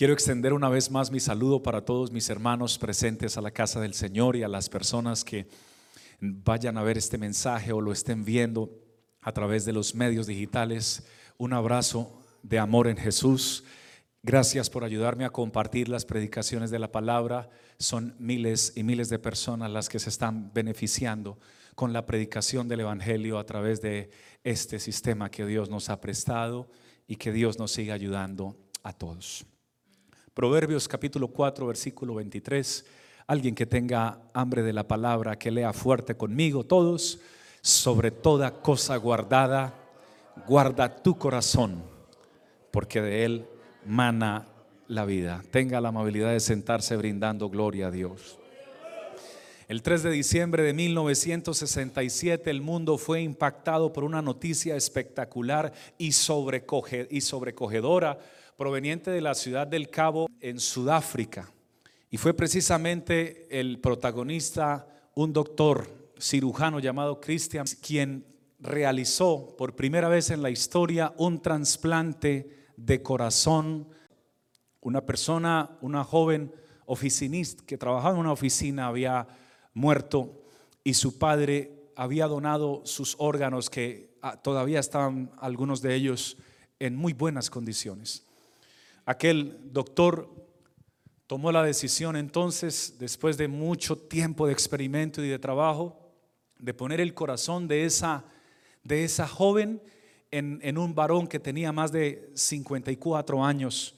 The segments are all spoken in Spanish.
Quiero extender una vez más mi saludo para todos mis hermanos presentes a la casa del Señor y a las personas que vayan a ver este mensaje o lo estén viendo a través de los medios digitales. Un abrazo de amor en Jesús. Gracias por ayudarme a compartir las predicaciones de la palabra. Son miles y miles de personas las que se están beneficiando con la predicación del Evangelio a través de este sistema que Dios nos ha prestado y que Dios nos siga ayudando a todos. Proverbios capítulo 4, versículo 23. Alguien que tenga hambre de la palabra, que lea fuerte conmigo todos. Sobre toda cosa guardada, guarda tu corazón, porque de él mana la vida. Tenga la amabilidad de sentarse brindando gloria a Dios. El 3 de diciembre de 1967 el mundo fue impactado por una noticia espectacular y, sobrecogedora proveniente de la ciudad del Cabo en Sudáfrica. Y fue precisamente el protagonista, un doctor cirujano llamado Christian, quien realizó por primera vez en la historia un trasplante de corazón. Una persona, una joven oficinista que trabajaba en una oficina, había muerto y su padre había donado sus órganos que ah, todavía estaban algunos de ellos en muy buenas condiciones. Aquel doctor tomó la decisión entonces, después de mucho tiempo de experimento y de trabajo, de poner el corazón de esa, de esa joven en, en un varón que tenía más de 54 años.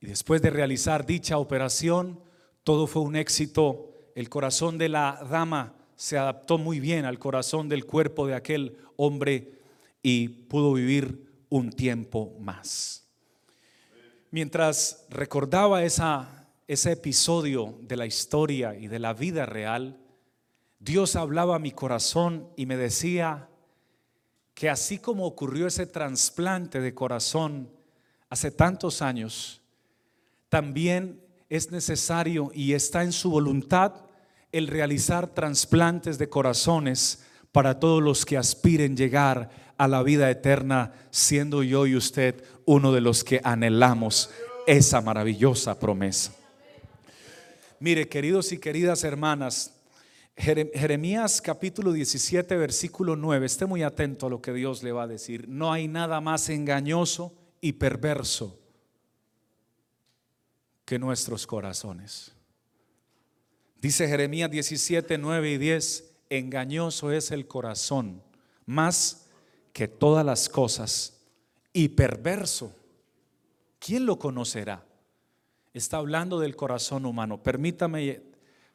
Y después de realizar dicha operación, todo fue un éxito el corazón de la dama se adaptó muy bien al corazón del cuerpo de aquel hombre y pudo vivir un tiempo más. Mientras recordaba ese episodio de la historia y de la vida real, Dios hablaba a mi corazón y me decía que así como ocurrió ese trasplante de corazón hace tantos años, también es necesario y está en su voluntad el realizar trasplantes de corazones para todos los que aspiren llegar a la vida eterna, siendo yo y usted uno de los que anhelamos esa maravillosa promesa. Mire, queridos y queridas hermanas, Jeremías capítulo 17, versículo 9, esté muy atento a lo que Dios le va a decir. No hay nada más engañoso y perverso que nuestros corazones. Dice Jeremías 17, 9 y 10, engañoso es el corazón más que todas las cosas y perverso. ¿Quién lo conocerá? Está hablando del corazón humano. Permítame,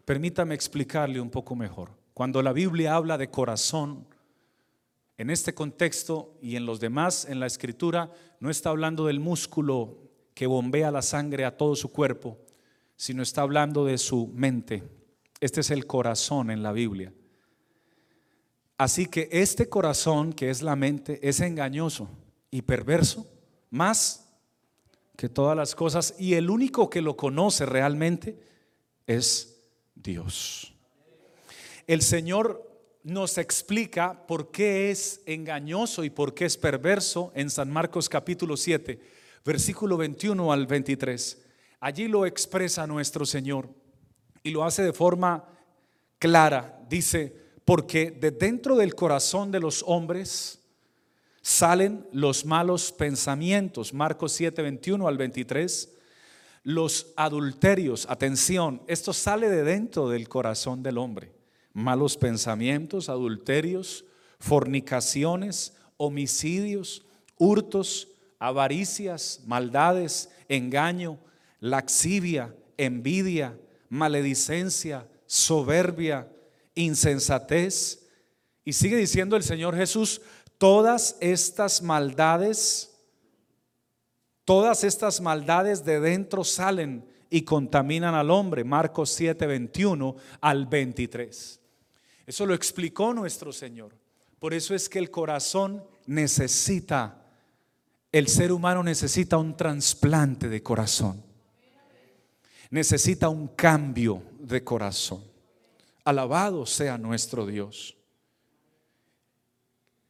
permítame explicarle un poco mejor. Cuando la Biblia habla de corazón, en este contexto y en los demás, en la escritura, no está hablando del músculo que bombea la sangre a todo su cuerpo, sino está hablando de su mente. Este es el corazón en la Biblia. Así que este corazón, que es la mente, es engañoso y perverso, más que todas las cosas, y el único que lo conoce realmente es Dios. El Señor nos explica por qué es engañoso y por qué es perverso en San Marcos capítulo 7 versículo 21 al 23. Allí lo expresa nuestro Señor y lo hace de forma clara. Dice, porque de dentro del corazón de los hombres salen los malos pensamientos. Marcos 7, 21 al 23. Los adulterios, atención, esto sale de dentro del corazón del hombre. Malos pensamientos, adulterios, fornicaciones, homicidios, hurtos, avaricias, maldades, engaño, laxivia, envidia, maledicencia, soberbia, insensatez. Y sigue diciendo el Señor Jesús, todas estas maldades, todas estas maldades de dentro salen y contaminan al hombre. Marcos 7, 21 al 23. Eso lo explicó nuestro Señor. Por eso es que el corazón necesita el ser humano necesita un trasplante de corazón. Necesita un cambio de corazón. Alabado sea nuestro Dios.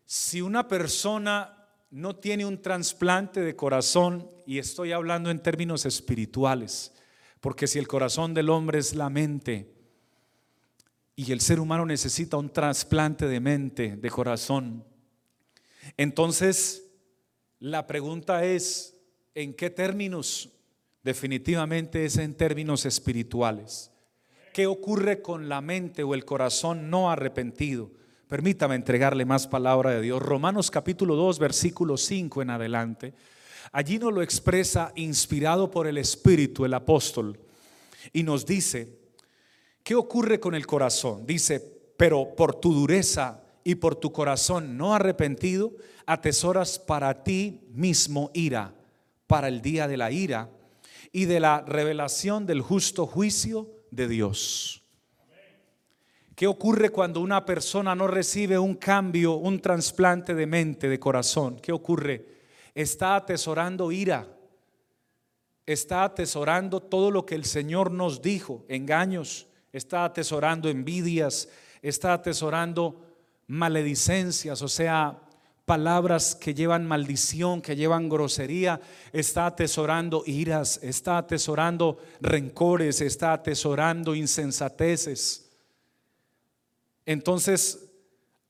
Si una persona no tiene un trasplante de corazón, y estoy hablando en términos espirituales, porque si el corazón del hombre es la mente, y el ser humano necesita un trasplante de mente, de corazón, entonces la pregunta es, ¿en qué términos? Definitivamente es en términos espirituales. ¿Qué ocurre con la mente o el corazón no arrepentido? Permítame entregarle más palabra de Dios. Romanos capítulo 2, versículo 5 en adelante. Allí nos lo expresa inspirado por el Espíritu el apóstol y nos dice, ¿qué ocurre con el corazón? Dice, pero por tu dureza y por tu corazón no arrepentido, atesoras para ti mismo ira, para el día de la ira y de la revelación del justo juicio de Dios. ¿Qué ocurre cuando una persona no recibe un cambio, un trasplante de mente, de corazón? ¿Qué ocurre? Está atesorando ira, está atesorando todo lo que el Señor nos dijo, engaños, está atesorando envidias, está atesorando maledicencias, o sea, palabras que llevan maldición, que llevan grosería, está atesorando iras, está atesorando rencores, está atesorando insensateces. Entonces,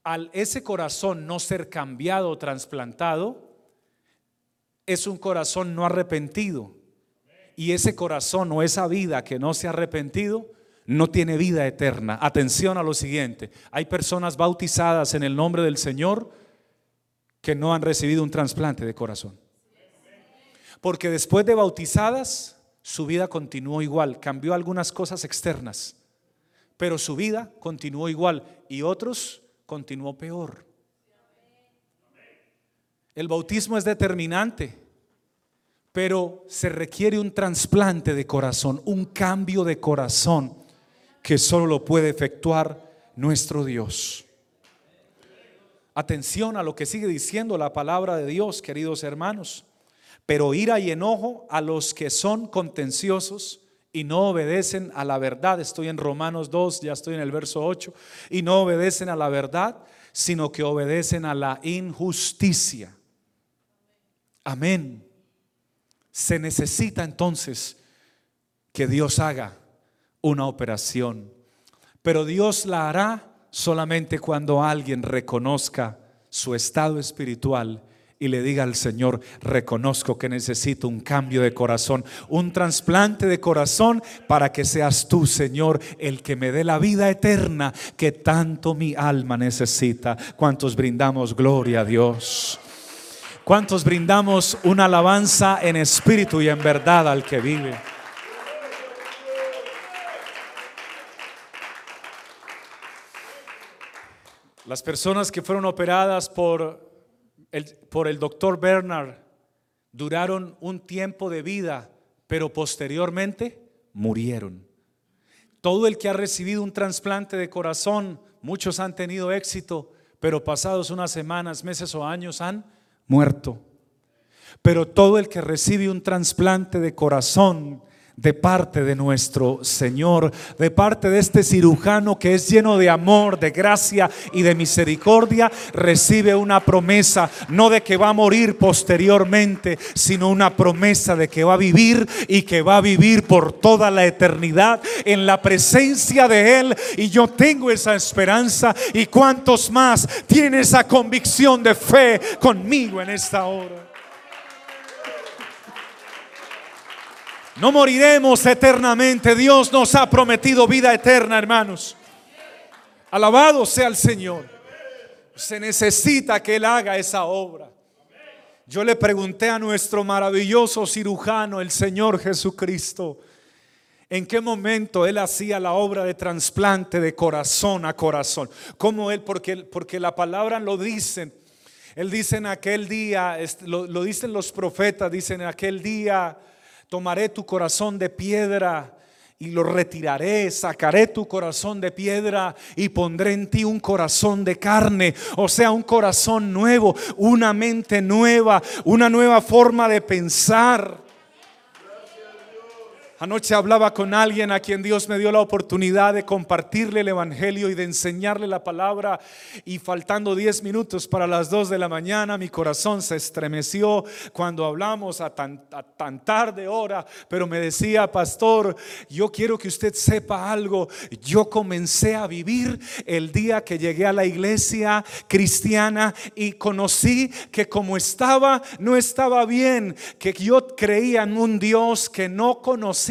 al ese corazón no ser cambiado o trasplantado, es un corazón no arrepentido. Y ese corazón o esa vida que no se ha arrepentido, no tiene vida eterna. Atención a lo siguiente. Hay personas bautizadas en el nombre del Señor que no han recibido un trasplante de corazón. Porque después de bautizadas, su vida continuó igual, cambió algunas cosas externas pero su vida continuó igual y otros continuó peor. El bautismo es determinante, pero se requiere un trasplante de corazón, un cambio de corazón que solo lo puede efectuar nuestro Dios. Atención a lo que sigue diciendo la palabra de Dios, queridos hermanos. Pero ira y enojo a los que son contenciosos y no obedecen a la verdad. Estoy en Romanos 2, ya estoy en el verso 8. Y no obedecen a la verdad, sino que obedecen a la injusticia. Amén. Se necesita entonces que Dios haga una operación. Pero Dios la hará solamente cuando alguien reconozca su estado espiritual y le diga al Señor, reconozco que necesito un cambio de corazón, un trasplante de corazón para que seas tú, Señor, el que me dé la vida eterna que tanto mi alma necesita. ¿Cuántos brindamos gloria a Dios? ¿Cuántos brindamos una alabanza en espíritu y en verdad al que vive? Las personas que fueron operadas por por el doctor Bernard duraron un tiempo de vida, pero posteriormente murieron. Todo el que ha recibido un trasplante de corazón, muchos han tenido éxito, pero pasados unas semanas, meses o años han muerto. Pero todo el que recibe un trasplante de corazón, de parte de nuestro Señor, de parte de este cirujano que es lleno de amor, de gracia y de misericordia, recibe una promesa, no de que va a morir posteriormente, sino una promesa de que va a vivir y que va a vivir por toda la eternidad en la presencia de Él. Y yo tengo esa esperanza y cuantos más tienen esa convicción de fe conmigo en esta hora. No moriremos eternamente. Dios nos ha prometido vida eterna, hermanos. Alabado sea el Señor. Se necesita que Él haga esa obra. Yo le pregunté a nuestro maravilloso cirujano, el Señor Jesucristo, en qué momento Él hacía la obra de trasplante de corazón a corazón. ¿Cómo Él? Porque, porque la palabra lo dice. Él dice en aquel día, lo, lo dicen los profetas, dicen en aquel día tomaré tu corazón de piedra y lo retiraré, sacaré tu corazón de piedra y pondré en ti un corazón de carne, o sea, un corazón nuevo, una mente nueva, una nueva forma de pensar. Anoche hablaba con alguien a quien Dios me dio la oportunidad de compartirle el Evangelio y de enseñarle la palabra y faltando 10 minutos para las 2 de la mañana mi corazón se estremeció cuando hablamos a tan, tan tarde hora, pero me decía, pastor, yo quiero que usted sepa algo, yo comencé a vivir el día que llegué a la iglesia cristiana y conocí que como estaba, no estaba bien, que yo creía en un Dios que no conocía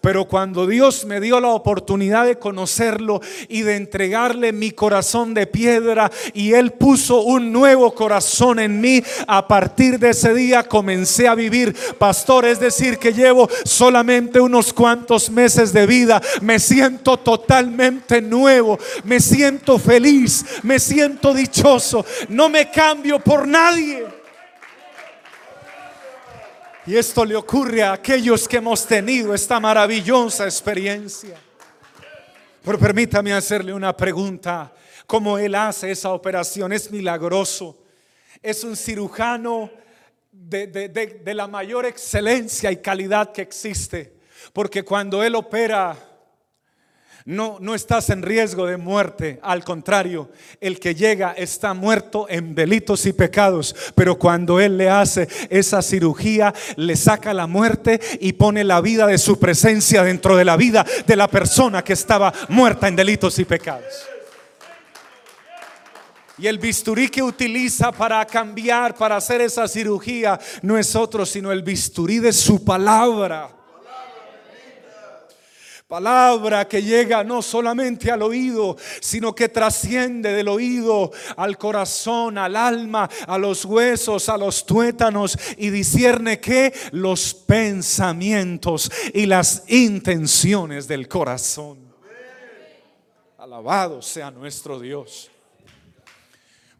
pero cuando Dios me dio la oportunidad de conocerlo y de entregarle mi corazón de piedra y Él puso un nuevo corazón en mí, a partir de ese día comencé a vivir, pastor, es decir, que llevo solamente unos cuantos meses de vida, me siento totalmente nuevo, me siento feliz, me siento dichoso, no me cambio por nadie. Y esto le ocurre a aquellos que hemos tenido esta maravillosa experiencia. Pero permítame hacerle una pregunta. ¿Cómo él hace esa operación? Es milagroso. Es un cirujano de, de la mayor excelencia y calidad que existe. Porque cuando él opera no, no estás en riesgo de muerte, al contrario, el que llega está muerto en delitos y pecados, pero cuando Él le hace esa cirugía, le saca la muerte y pone la vida de su presencia dentro de la vida de la persona que estaba muerta en delitos y pecados. Y el bisturí que utiliza para cambiar, para hacer esa cirugía, no es otro sino el bisturí de su palabra. Palabra que llega no solamente al oído, sino que trasciende del oído al corazón, al alma, a los huesos, a los tuétanos y discierne que los pensamientos y las intenciones del corazón. Alabado sea nuestro Dios.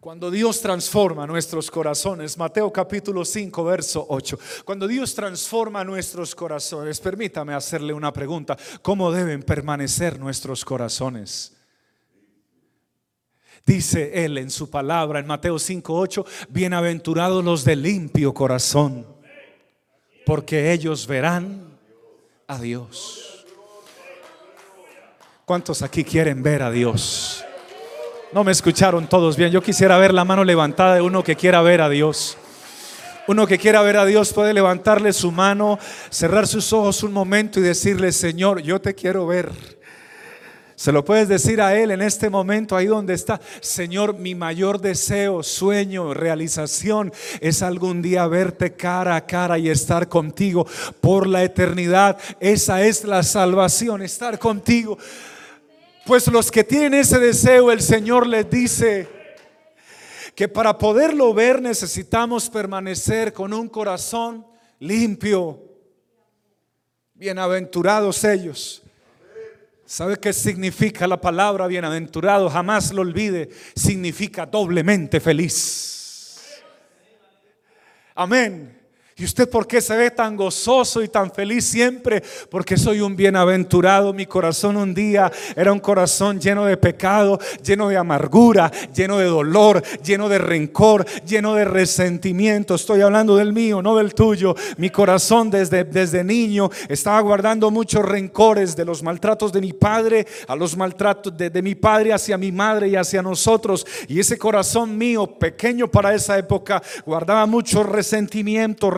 Cuando Dios transforma nuestros corazones, Mateo capítulo 5, verso 8, cuando Dios transforma nuestros corazones, permítame hacerle una pregunta, ¿cómo deben permanecer nuestros corazones? Dice Él en su palabra en Mateo 5, 8, bienaventurados los de limpio corazón, porque ellos verán a Dios. ¿Cuántos aquí quieren ver a Dios? No me escucharon todos bien. Yo quisiera ver la mano levantada de uno que quiera ver a Dios. Uno que quiera ver a Dios puede levantarle su mano, cerrar sus ojos un momento y decirle, Señor, yo te quiero ver. Se lo puedes decir a Él en este momento, ahí donde está. Señor, mi mayor deseo, sueño, realización es algún día verte cara a cara y estar contigo por la eternidad. Esa es la salvación, estar contigo. Pues los que tienen ese deseo, el Señor les dice que para poderlo ver necesitamos permanecer con un corazón limpio. Bienaventurados ellos. ¿Sabe qué significa la palabra bienaventurado? Jamás lo olvide. Significa doblemente feliz. Amén. ¿Y usted por qué se ve tan gozoso y tan feliz siempre? Porque soy un bienaventurado. Mi corazón un día era un corazón lleno de pecado, lleno de amargura, lleno de dolor, lleno de rencor, lleno de resentimiento. Estoy hablando del mío, no del tuyo. Mi corazón desde, desde niño estaba guardando muchos rencores de los maltratos de mi padre, a los maltratos de, mi padre hacia mi madre y hacia nosotros. Y ese corazón mío, pequeño para esa época, guardaba mucho resentimiento,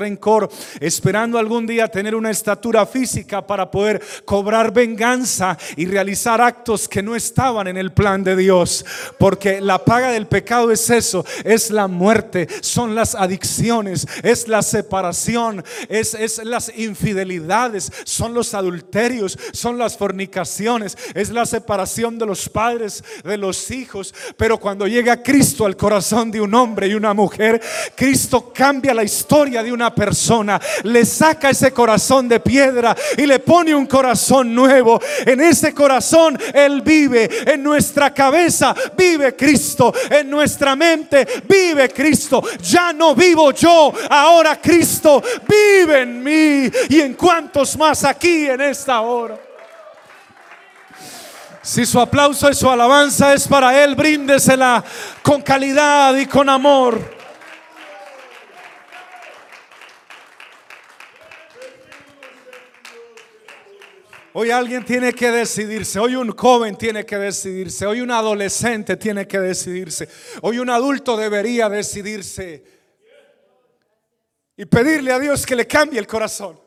esperando algún día tener una estatura física para poder cobrar venganza y realizar actos que no estaban en el plan de Dios. Porque la paga del pecado es eso, es la muerte, son las adicciones, es la separación, es, es las infidelidades, son los adulterios, son las fornicaciones, es la separación de los padres, de los hijos. Pero cuando llega Cristo al corazón de un hombre y una mujer, Cristo cambia la historia de una persona, le saca ese corazón de piedra y le pone un corazón nuevo. En ese corazón Él vive, en nuestra cabeza vive Cristo, en nuestra mente vive Cristo. Ya no vivo yo, ahora Cristo vive en mí y en cuantos más aquí en esta hora. Si su aplauso y su alabanza es para Él, bríndesela con calidad y con amor. Hoy alguien tiene que decidirse, hoy un joven tiene que decidirse, hoy un adolescente tiene que decidirse, hoy un adulto debería decidirse y pedirle a Dios que le cambie el corazón.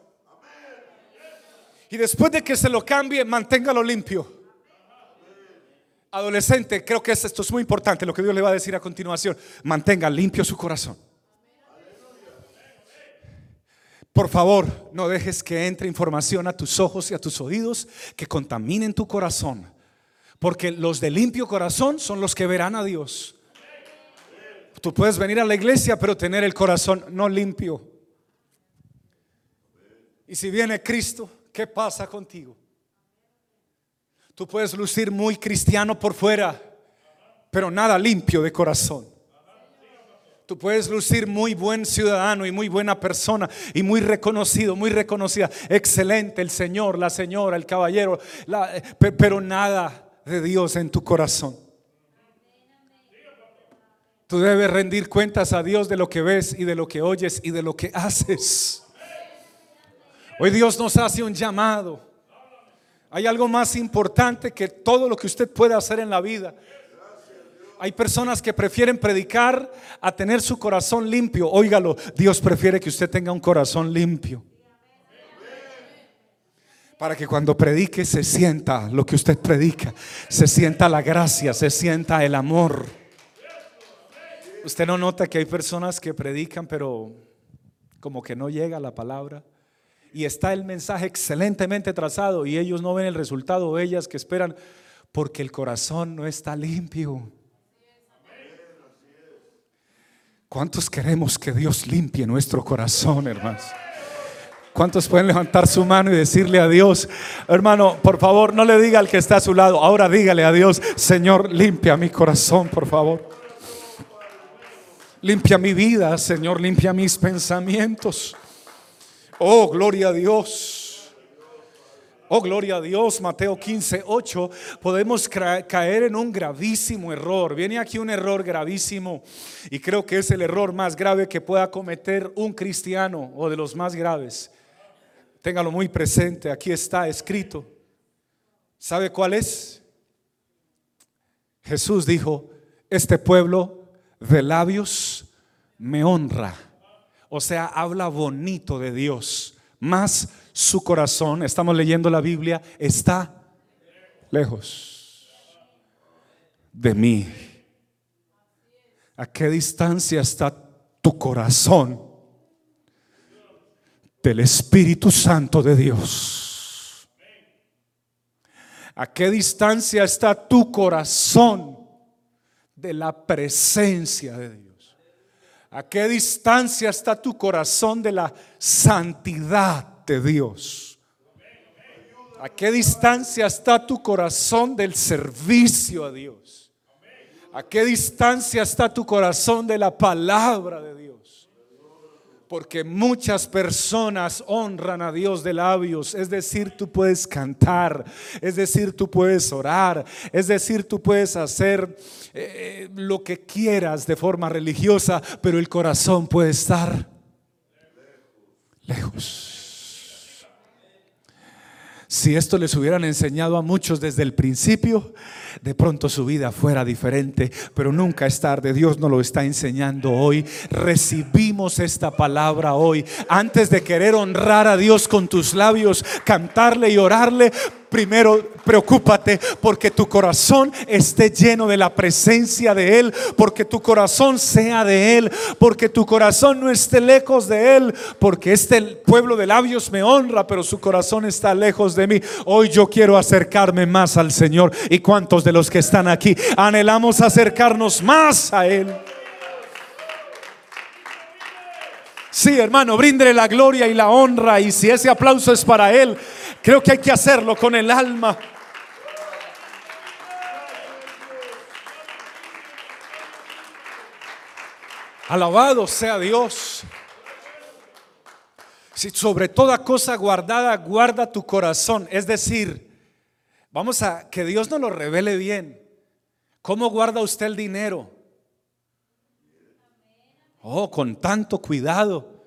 Y después de que se lo cambie, manténgalo limpio. Adolescente, creo que esto es muy importante, lo que Dios le va a decir a continuación. Mantenga limpio su corazón. Por favor, no dejes que entre información a tus ojos y a tus oídos que contaminen tu corazón. Porque los de limpio corazón son los que verán a Dios. Tú puedes venir a la iglesia, pero tener el corazón no limpio. Y si viene Cristo, ¿qué pasa contigo? Tú puedes lucir muy cristiano por fuera, pero nada limpio de corazón. Tú puedes lucir muy buen ciudadano y muy buena persona y muy reconocido, muy reconocida. Excelente el Señor, la señora, el caballero, eh, pero nada de Dios en tu corazón. Tú debes rendir cuentas a Dios de lo que ves y de lo que oyes y de lo que haces. Hoy Dios nos hace un llamado. Hay algo más importante que todo lo que usted puede hacer en la vida. Hay personas que prefieren predicar a tener su corazón limpio. Óigalo, Dios prefiere que usted tenga un corazón limpio. Para que cuando predique se sienta lo que usted predica, se sienta la gracia, se sienta el amor. Usted no nota que hay personas que predican, pero como que no llega la palabra. Y está el mensaje excelentemente trazado y ellos no ven el resultado, ellas que esperan, porque el corazón no está limpio. ¿Cuántos queremos que Dios limpie nuestro corazón, hermanos? ¿Cuántos pueden levantar su mano y decirle a Dios, hermano, por favor, no le diga al que está a su lado, ahora dígale a Dios, Señor, limpia mi corazón, por favor. Limpia mi vida, Señor, limpia mis pensamientos. Oh, gloria a Dios. Oh, gloria a Dios, Mateo 15, 8, podemos caer en un gravísimo error. Viene aquí un error gravísimo y creo que es el error más grave que pueda cometer un cristiano o de los más graves. Téngalo muy presente, aquí está escrito. ¿Sabe cuál es? Jesús dijo, este pueblo de labios me honra. O sea, habla bonito de Dios, más su corazón, estamos leyendo la Biblia, está lejos de mí. ¿A qué distancia está tu corazón del Espíritu Santo de Dios? ¿A qué distancia está tu corazón de la presencia de Dios? ¿A qué distancia está tu corazón de la santidad Dios? ¿A qué distancia está tu corazón del servicio a Dios? ¿A qué distancia está tu corazón de la palabra de Dios? Porque muchas personas honran a Dios de labios. Es decir, tú puedes cantar. Es decir, tú puedes orar. Es decir, tú puedes hacer eh, lo que quieras de forma religiosa. Pero el corazón puede estar lejos. Si esto les hubieran enseñado a muchos desde el principio, de pronto su vida fuera diferente, pero nunca es tarde. Dios nos lo está enseñando hoy. Recibimos esta palabra hoy. Antes de querer honrar a Dios con tus labios, cantarle y orarle, primero preocúpate porque tu corazón esté lleno de la presencia de Él, porque tu corazón sea de Él, porque tu corazón no esté lejos de Él, porque este pueblo de labios me honra, pero su corazón está lejos de mí. Hoy yo quiero acercarme más al Señor. ¿Y cuántos de los que están aquí anhelamos acercarnos más a Él? Sí, hermano, bríndele la gloria y la honra. Y si ese aplauso es para Él, creo que hay que hacerlo con el alma. Alabado sea Dios. Si sobre toda cosa guardada, guarda tu corazón. Es decir, vamos a que Dios nos lo revele bien. ¿Cómo guarda usted el dinero? Oh, con tanto cuidado.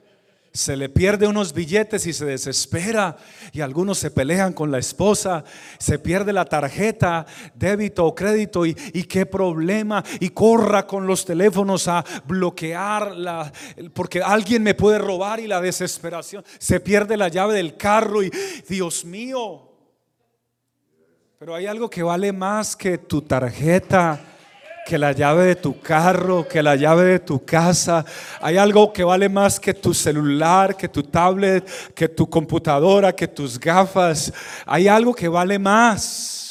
se le pierde unos billetes y se desespera y algunos se pelean con la esposa, se pierde la tarjeta, débito o crédito y, qué problema y corra con los teléfonos a bloquear la, porque alguien me puede robar y la desesperación, se pierde la llave del carro y Dios mío, pero hay algo que vale más que tu tarjeta que la llave de tu carro, que la llave de tu casa. Hay algo que vale más que tu celular, que tu tablet, que tu computadora, que tus gafas. Hay algo que vale más.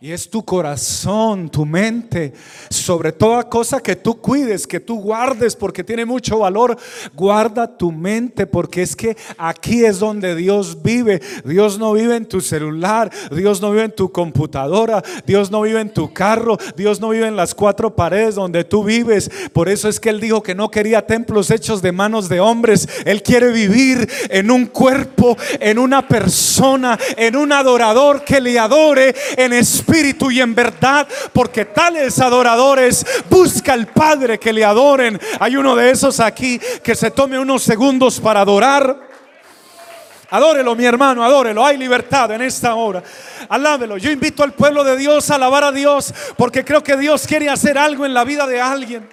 Y es tu corazón, tu mente, sobre toda cosa que tú cuides, que tú guardes, porque tiene mucho valor. Guarda tu mente, porque es que aquí es donde Dios vive. Dios no vive en tu celular, Dios no vive en tu computadora, Dios no vive en tu carro, Dios no vive en las cuatro paredes donde tú vives. Por eso es que Él dijo que no quería templos hechos de manos de hombres. Él quiere vivir en un cuerpo, en una persona, en un adorador que le adore en espíritu espíritu y en verdad, porque tales adoradores busca el Padre que le adoren. Hay uno de esos aquí que se tome unos segundos para adorar. Adórelo, mi hermano, adórelo. Hay libertad en esta hora. Alábelo. Yo invito al pueblo de Dios a alabar a Dios porque creo que Dios quiere hacer algo en la vida de alguien.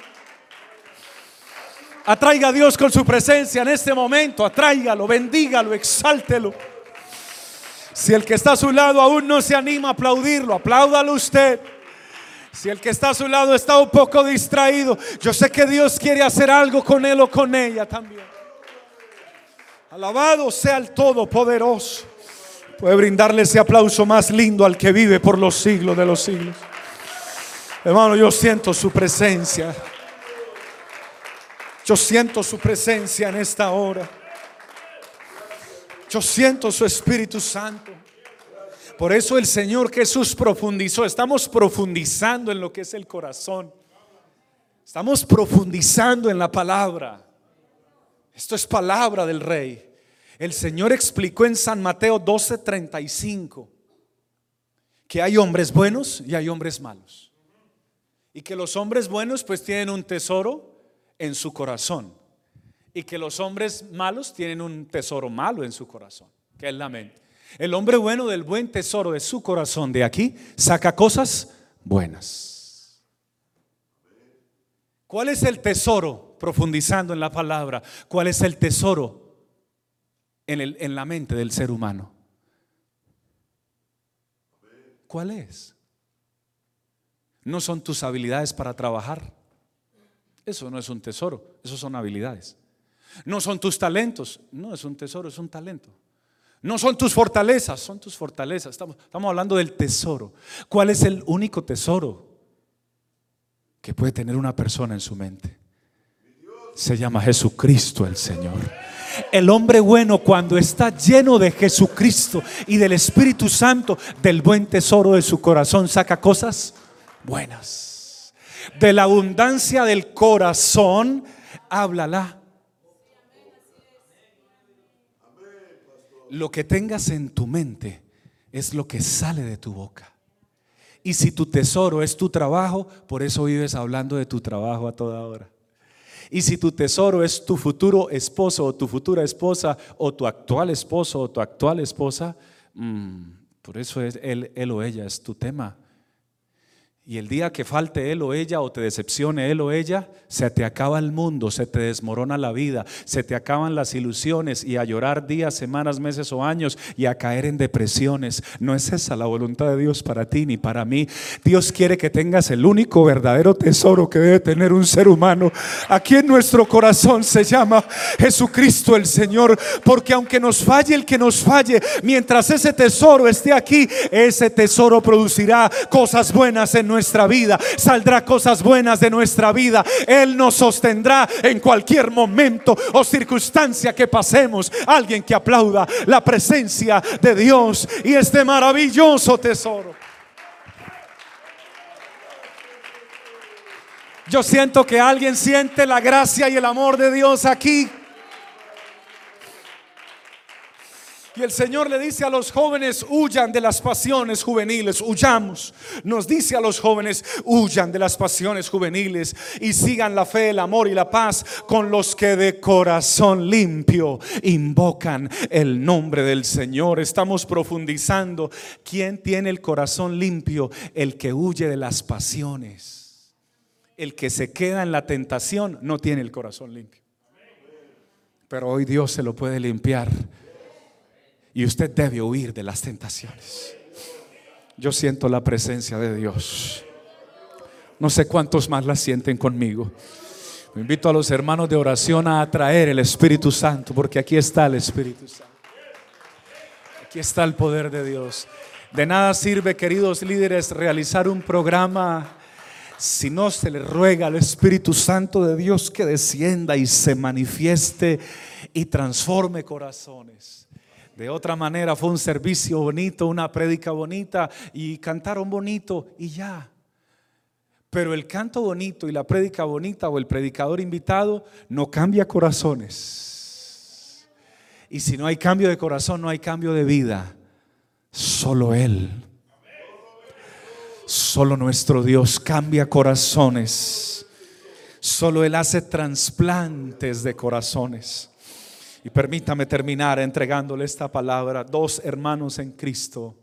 Atraiga a Dios con su presencia en este momento. Atráigalo, bendígalo, exáltelo. Si el que está a su lado aún no se anima a aplaudirlo, apláudalo usted. Si el que está a su lado está un poco distraído, yo sé que Dios quiere hacer algo con él o con ella también. Alabado sea el Todopoderoso. Puede brindarle ese aplauso más lindo al que vive por los siglos de los siglos. Hermano, yo siento su presencia. Yo siento su presencia en esta hora. Yo siento su Espíritu Santo. Por eso el Señor Jesús profundizó. Estamos profundizando en lo que es el corazón. Estamos profundizando en la palabra. Esto es palabra del Rey. El Señor explicó en San Mateo 12:35 que hay hombres buenos y hay hombres malos. Y que los hombres buenos pues tienen un tesoro en su corazón y que los hombres malos tienen un tesoro malo en su corazón, que es la mente. El hombre bueno del buen tesoro de su corazón de aquí saca cosas buenas. ¿Cuál es el tesoro? Profundizando en la palabra, ¿cuál es el tesoro en, el, en la mente del ser humano? ¿Cuál es? No son tus habilidades para trabajar. Eso no es un tesoro, eso son habilidades. No son tus talentos, no es un tesoro, es un talento. No son tus fortalezas, son tus fortalezas. Estamos, hablando del tesoro. ¿Cuál es el único tesoro que puede tener una persona en su mente? Se llama Jesucristo el Señor. El hombre bueno cuando está lleno de Jesucristo y del Espíritu Santo, del buen tesoro de su corazón, saca cosas buenas. De la abundancia del corazón, háblala lo que tengas en tu mente es lo que sale de tu boca. Y si tu tesoro es tu trabajo, por eso vives hablando de tu trabajo a toda hora. Y si tu tesoro es tu futuro esposo o tu futura esposa o tu actual esposo o tu actual esposa, mm, por eso es él, él o ella es tu tema. Y el día que falte él o ella o te decepcione él o ella, se te acaba el mundo, se te desmorona la vida, se te acaban las ilusiones y a llorar días, semanas, meses o años y a caer en depresiones. No es esa la voluntad de Dios para ti ni para mí. Dios quiere que tengas el único verdadero tesoro que debe tener un ser humano. Aquí en nuestro corazón se llama Jesucristo el Señor, porque aunque nos falle el que nos falle, mientras ese tesoro esté aquí, ese tesoro producirá cosas buenas en nuestra vida, saldrá cosas buenas de nuestra vida. Él nos sostendrá en cualquier momento o circunstancia que pasemos. Alguien que aplauda la presencia de Dios y este maravilloso tesoro. Yo siento que alguien siente la gracia y el amor de Dios aquí. Y el Señor le dice a los jóvenes, huyan de las pasiones juveniles, huyamos. Nos dice a los jóvenes, huyan de las pasiones juveniles y sigan la fe, el amor y la paz con los que de corazón limpio invocan el nombre del Señor. Estamos profundizando. ¿Quién tiene el corazón limpio? El que huye de las pasiones. El que se queda en la tentación no tiene el corazón limpio. Pero hoy Dios se lo puede limpiar y usted debe huir de las tentaciones. Yo siento la presencia de Dios. No sé cuántos más la sienten conmigo. invito a los hermanos de oración a atraer el Espíritu Santo, porque aquí está el Espíritu Santo. Aquí está el poder de Dios. De nada sirve, queridos líderes, realizar un programa si no se le ruega al Espíritu Santo de Dios que descienda y se manifieste y transforme corazones. De otra manera fue un servicio bonito, una prédica bonita y cantaron bonito y ya. Pero el canto bonito y la prédica bonita o el predicador invitado no cambia corazones. Y si no hay cambio de corazón, no hay cambio de vida. Solo Él. Solo nuestro Dios cambia corazones. Solo Él hace trasplantes de corazones. Y permítame terminar entregándole esta palabra. Dos hermanos en Cristo,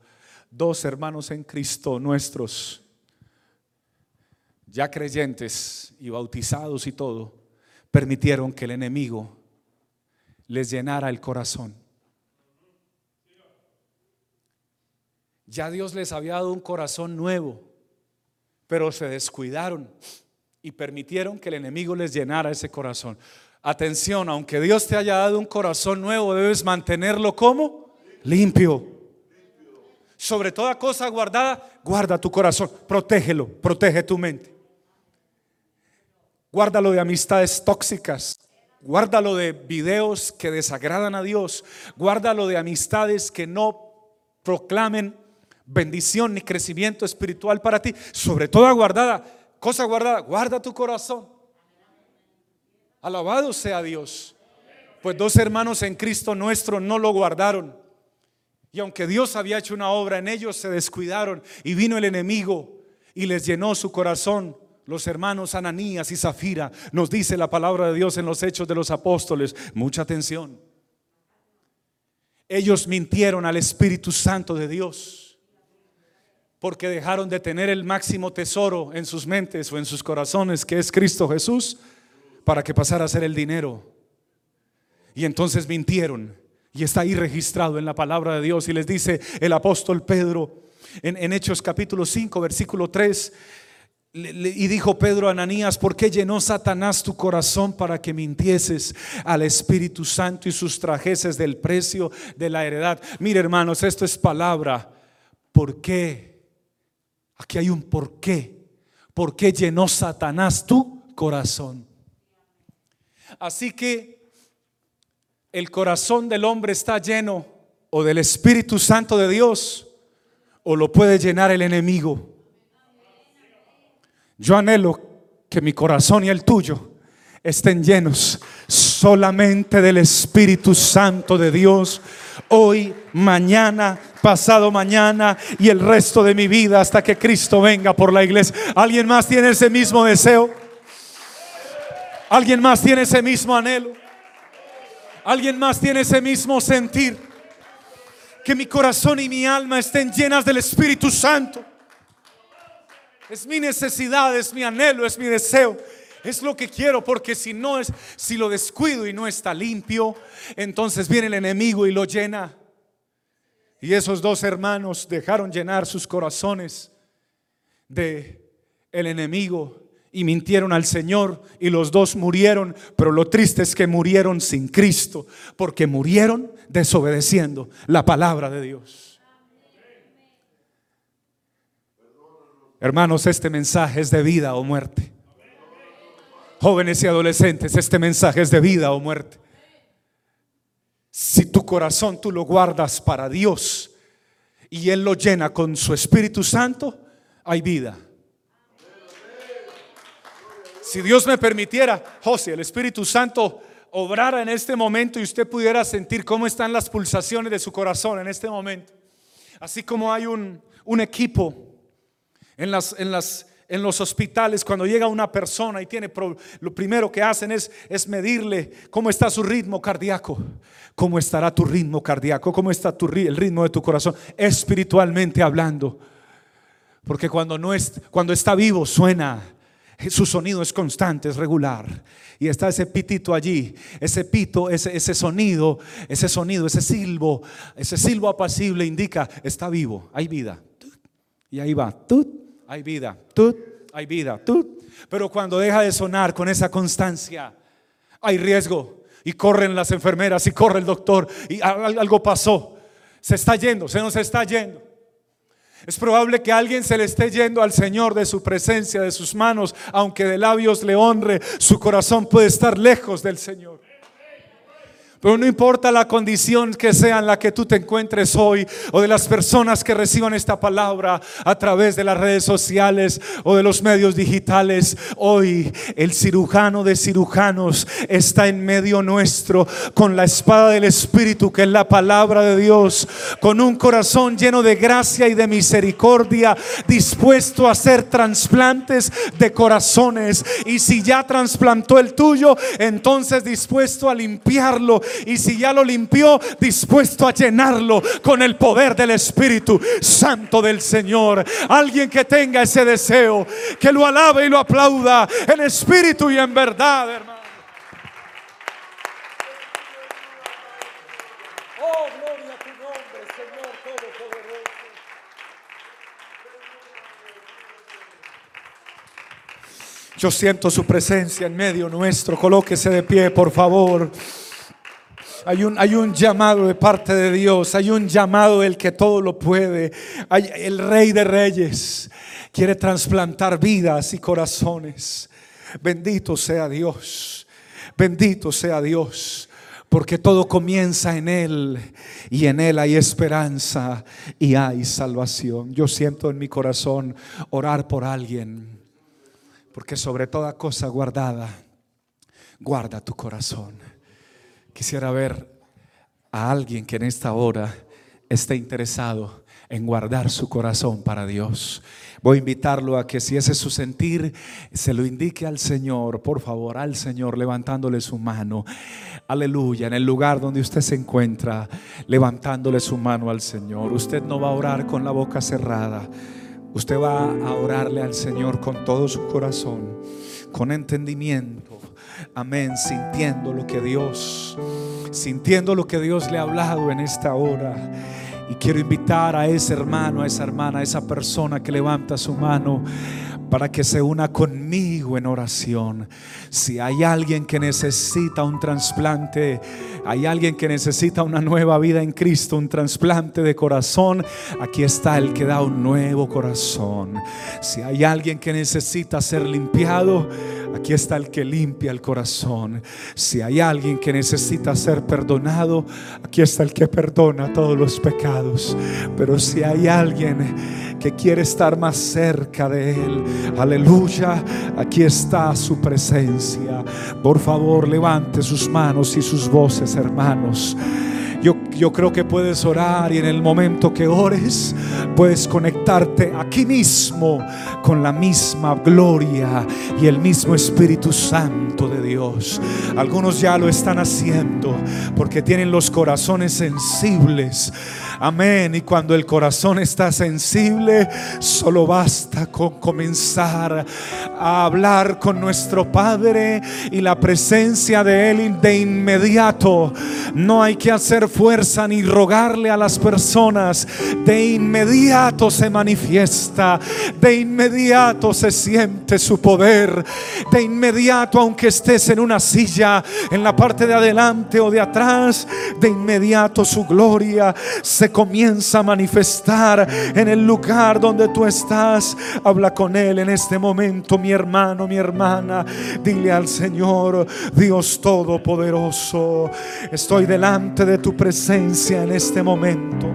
dos hermanos en Cristo nuestros, ya creyentes y bautizados y todo, permitieron que el enemigo les llenara el corazón. Ya Dios les había dado un corazón nuevo, pero se descuidaron y permitieron que el enemigo les llenara ese corazón. Atención, aunque Dios te haya dado un corazón nuevo, debes mantenerlo como limpio. Sobre toda cosa guardada, guarda tu corazón, protégelo, protege tu mente. Guárdalo de amistades tóxicas, guárdalo de videos que desagradan a Dios, guárdalo de amistades que no proclamen bendición ni crecimiento espiritual para ti. Sobre toda guardada, cosa guardada, guarda tu corazón. Alabado sea Dios. Pues dos hermanos en Cristo nuestro no lo guardaron. Y aunque Dios había hecho una obra en ellos, se descuidaron y vino el enemigo y les llenó su corazón. Los hermanos Ananías y Zafira, nos dice la palabra de Dios en los hechos de los apóstoles. Mucha atención. Ellos mintieron al Espíritu Santo de Dios porque dejaron de tener el máximo tesoro en sus mentes o en sus corazones, que es Cristo Jesús para que pasara a ser el dinero. Y entonces mintieron. Y está ahí registrado en la palabra de Dios. Y les dice el apóstol Pedro en, Hechos capítulo 5, versículo 3. Y dijo Pedro a Ananías, ¿por qué llenó Satanás tu corazón para que mintieses al Espíritu Santo y sustrajeses del precio de la heredad? Mire hermanos, esto es palabra. ¿Por qué? Aquí hay un por qué. ¿Por qué llenó Satanás tu corazón? Así que el corazón del hombre está lleno o del Espíritu Santo de Dios o lo puede llenar el enemigo. Yo anhelo que mi corazón y el tuyo estén llenos solamente del Espíritu Santo de Dios hoy, mañana, pasado mañana y el resto de mi vida hasta que Cristo venga por la iglesia. ¿Alguien más tiene ese mismo deseo? ¿Alguien más tiene ese mismo anhelo? ¿Alguien más tiene ese mismo sentir? Que mi corazón y mi alma estén llenas del Espíritu Santo. Es mi necesidad, es mi anhelo, es mi deseo. Es lo que quiero porque si no es si lo descuido y no está limpio, entonces viene el enemigo y lo llena. Y esos dos hermanos dejaron llenar sus corazones de el enemigo y mintieron al Señor y los dos murieron, pero lo triste es que murieron sin Cristo, porque murieron desobedeciendo la palabra de Dios. Hermanos, este mensaje es de vida o muerte. Jóvenes y adolescentes, este mensaje es de vida o muerte. Si tu corazón tú lo guardas para Dios y Él lo llena con su Espíritu Santo, hay vida. Si Dios me permitiera, José, el Espíritu Santo obrara en este momento y usted pudiera sentir cómo están las pulsaciones de su corazón en este momento. Así como hay un, un equipo en, las, en, las, en los hospitales, cuando llega una persona y tiene, lo primero que hacen es, es medirle cómo está su ritmo cardíaco, cómo estará tu ritmo cardíaco, cómo está tu, el ritmo de tu corazón, espiritualmente hablando. Porque cuando, no es, cuando está vivo suena, su sonido es constante, es regular. Y está ese pitito allí, ese pito, ese, ese sonido, ese sonido, ese silbo, ese silbo apacible indica, está vivo, hay vida. Y ahí va, tut, hay vida, tut, hay vida, tut. Pero cuando deja de sonar con esa constancia, hay riesgo. Y corren las enfermeras y corre el doctor y algo pasó. Se está yendo, se nos está yendo. Es probable que alguien se le esté yendo al Señor de su presencia, de sus manos, aunque de labios le honre, su corazón puede estar lejos del Señor. Pero no importa la condición que sea en la que tú te encuentres hoy o de las personas que reciban esta palabra a través de las redes sociales o de los medios digitales. Hoy el cirujano de cirujanos está en medio nuestro con la espada del Espíritu que es la palabra de Dios, con un corazón lleno de gracia y de misericordia, dispuesto a hacer trasplantes de corazones. Y si ya trasplantó el tuyo, entonces dispuesto a limpiarlo y si ya lo limpió, dispuesto a llenarlo con el poder del Espíritu Santo del Señor. Alguien que tenga ese deseo, que lo alabe y lo aplauda en espíritu y en verdad, hermano. Oh, gloria a tu nombre, Señor Todopoderoso. Yo siento su presencia en medio nuestro. Colóquese de pie, por favor. Hay un, llamado de parte de Dios. Hay un llamado del que todo lo puede. Hay, el Rey de Reyes quiere trasplantar vidas y corazones. Bendito sea Dios. Bendito sea Dios. Porque todo comienza en Él y en Él hay esperanza y hay salvación. Yo siento en mi corazón orar por alguien. Porque sobre toda cosa guardada, guarda tu corazón. Quisiera ver a alguien que en esta hora esté interesado en guardar su corazón para Dios. Voy a invitarlo a que si ese es su sentir, se lo indique al Señor, por favor, al Señor, levantándole su mano. Aleluya, en el lugar donde usted se encuentra, levantándole su mano al Señor. Usted no va a orar con la boca cerrada. Usted va a orarle al Señor con todo su corazón, con entendimiento Amén, sintiendo lo que Dios, sintiendo lo que Dios le ha hablado en esta hora. Y quiero invitar a ese hermano, a esa hermana, a esa persona que levanta su mano para que se una conmigo en oración. Si hay alguien que necesita un trasplante, hay alguien que necesita una nueva vida en Cristo, un trasplante de corazón, aquí está el que da un nuevo corazón. Si hay alguien que necesita ser limpiado, Aquí está el que limpia el corazón. Si hay alguien que necesita ser perdonado, aquí está el que perdona todos los pecados. Pero si hay alguien que quiere estar más cerca de Él, aleluya, aquí está su presencia. Por favor, levante sus manos y sus voces, hermanos. Yo, creo que puedes orar y en el momento que ores puedes conectarte aquí mismo con la misma gloria y el mismo Espíritu Santo de Dios. Algunos ya lo están haciendo porque tienen los corazones sensibles Amén. Y cuando el corazón está sensible, solo basta con comenzar a hablar con nuestro Padre y la presencia de Él de inmediato. No hay que hacer fuerza ni rogarle a las personas. De inmediato se manifiesta. De inmediato se siente su poder. De inmediato, aunque estés en una silla, en la parte de adelante o de atrás, de inmediato su gloria se comienza a manifestar en el lugar donde tú estás. Habla con Él en este momento, mi hermano, mi hermana. Dile al Señor, Dios Todopoderoso, estoy delante de tu presencia en este momento.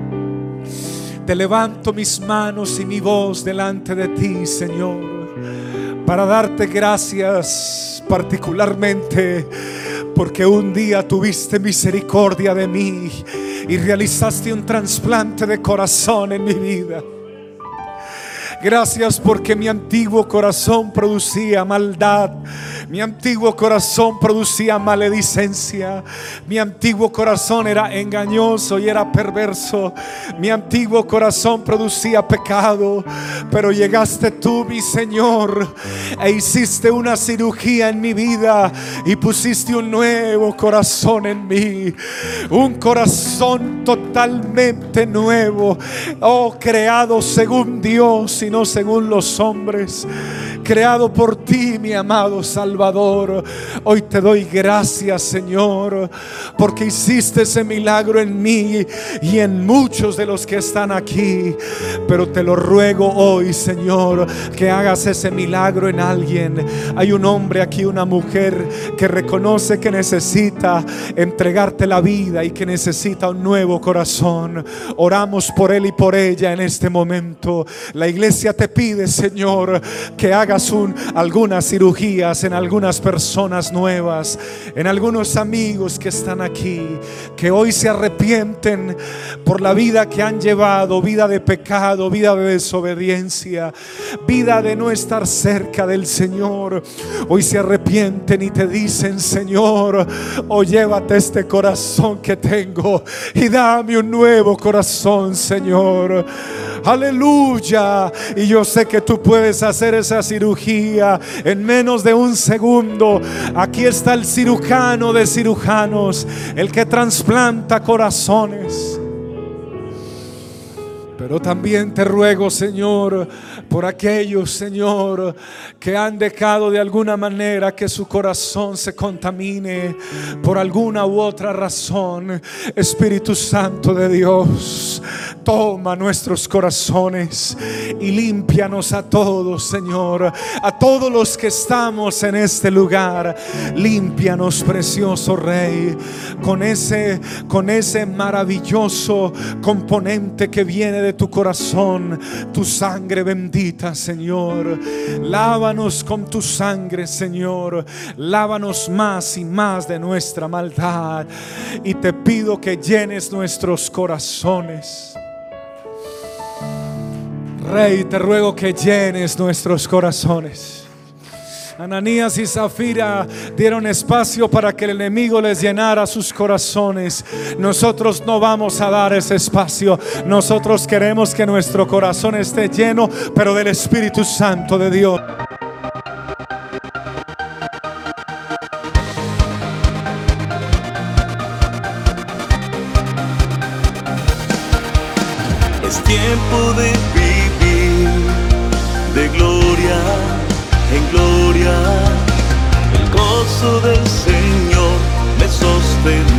Te levanto mis manos y mi voz delante de ti, Señor, para darte gracias particularmente porque un día tuviste misericordia de mí y realizaste un trasplante de corazón en mi vida. Gracias porque mi antiguo corazón producía maldad. Mi antiguo corazón producía maledicencia. Mi antiguo corazón era engañoso y era perverso. Mi antiguo corazón producía pecado. Pero llegaste tú, mi Señor, e hiciste una cirugía en mi vida y pusiste un nuevo corazón en mí. Un corazón totalmente nuevo. Oh, creado según Dios no según los hombres, creado por ti, mi amado Salvador. Hoy te doy gracias, Señor, porque hiciste ese milagro en mí y en muchos de los que están aquí. Pero te lo ruego hoy, Señor, que hagas ese milagro en alguien. Hay un hombre aquí, una mujer que reconoce que necesita entregarte la vida y que necesita un nuevo corazón. Oramos por él y por ella en este momento. La iglesia te pide, Señor, que hagas un, algunas cirugías en algunas personas nuevas, en algunos amigos que están aquí, que hoy se arrepienten por la vida que han llevado, vida de pecado, vida de desobediencia, vida de no estar cerca del Señor. Hoy se arrepienten y te dicen, Señor, o llévate este corazón que tengo y dame un nuevo corazón, Señor. Aleluya. Y yo sé que tú puedes hacer esa cirugía en menos de un segundo. Aquí está el cirujano de cirujanos, el que trasplanta corazones. Pero también te ruego, Señor, por aquellos, Señor, que han dejado de alguna manera que su corazón se contamine por alguna u otra razón. Espíritu Santo de Dios, toma nuestros corazones y límpianos a todos, Señor, a todos los que estamos en este lugar. Límpianos, precioso Rey, con ese con ese maravilloso componente que viene de tu corazón, tu sangre bendita, Señor. Lávanos con tu sangre, Señor. Lávanos más y más de nuestra maldad. Y te pido que llenes nuestros corazones. Rey, te ruego que llenes nuestros corazones. Ananías y Zafira dieron espacio para que el enemigo les llenara sus corazones. Nosotros no vamos a dar ese espacio. Nosotros queremos que nuestro corazón esté lleno, pero del Espíritu Santo de Dios. Es tiempo de gloria. El gozo del Señor me sostendrá.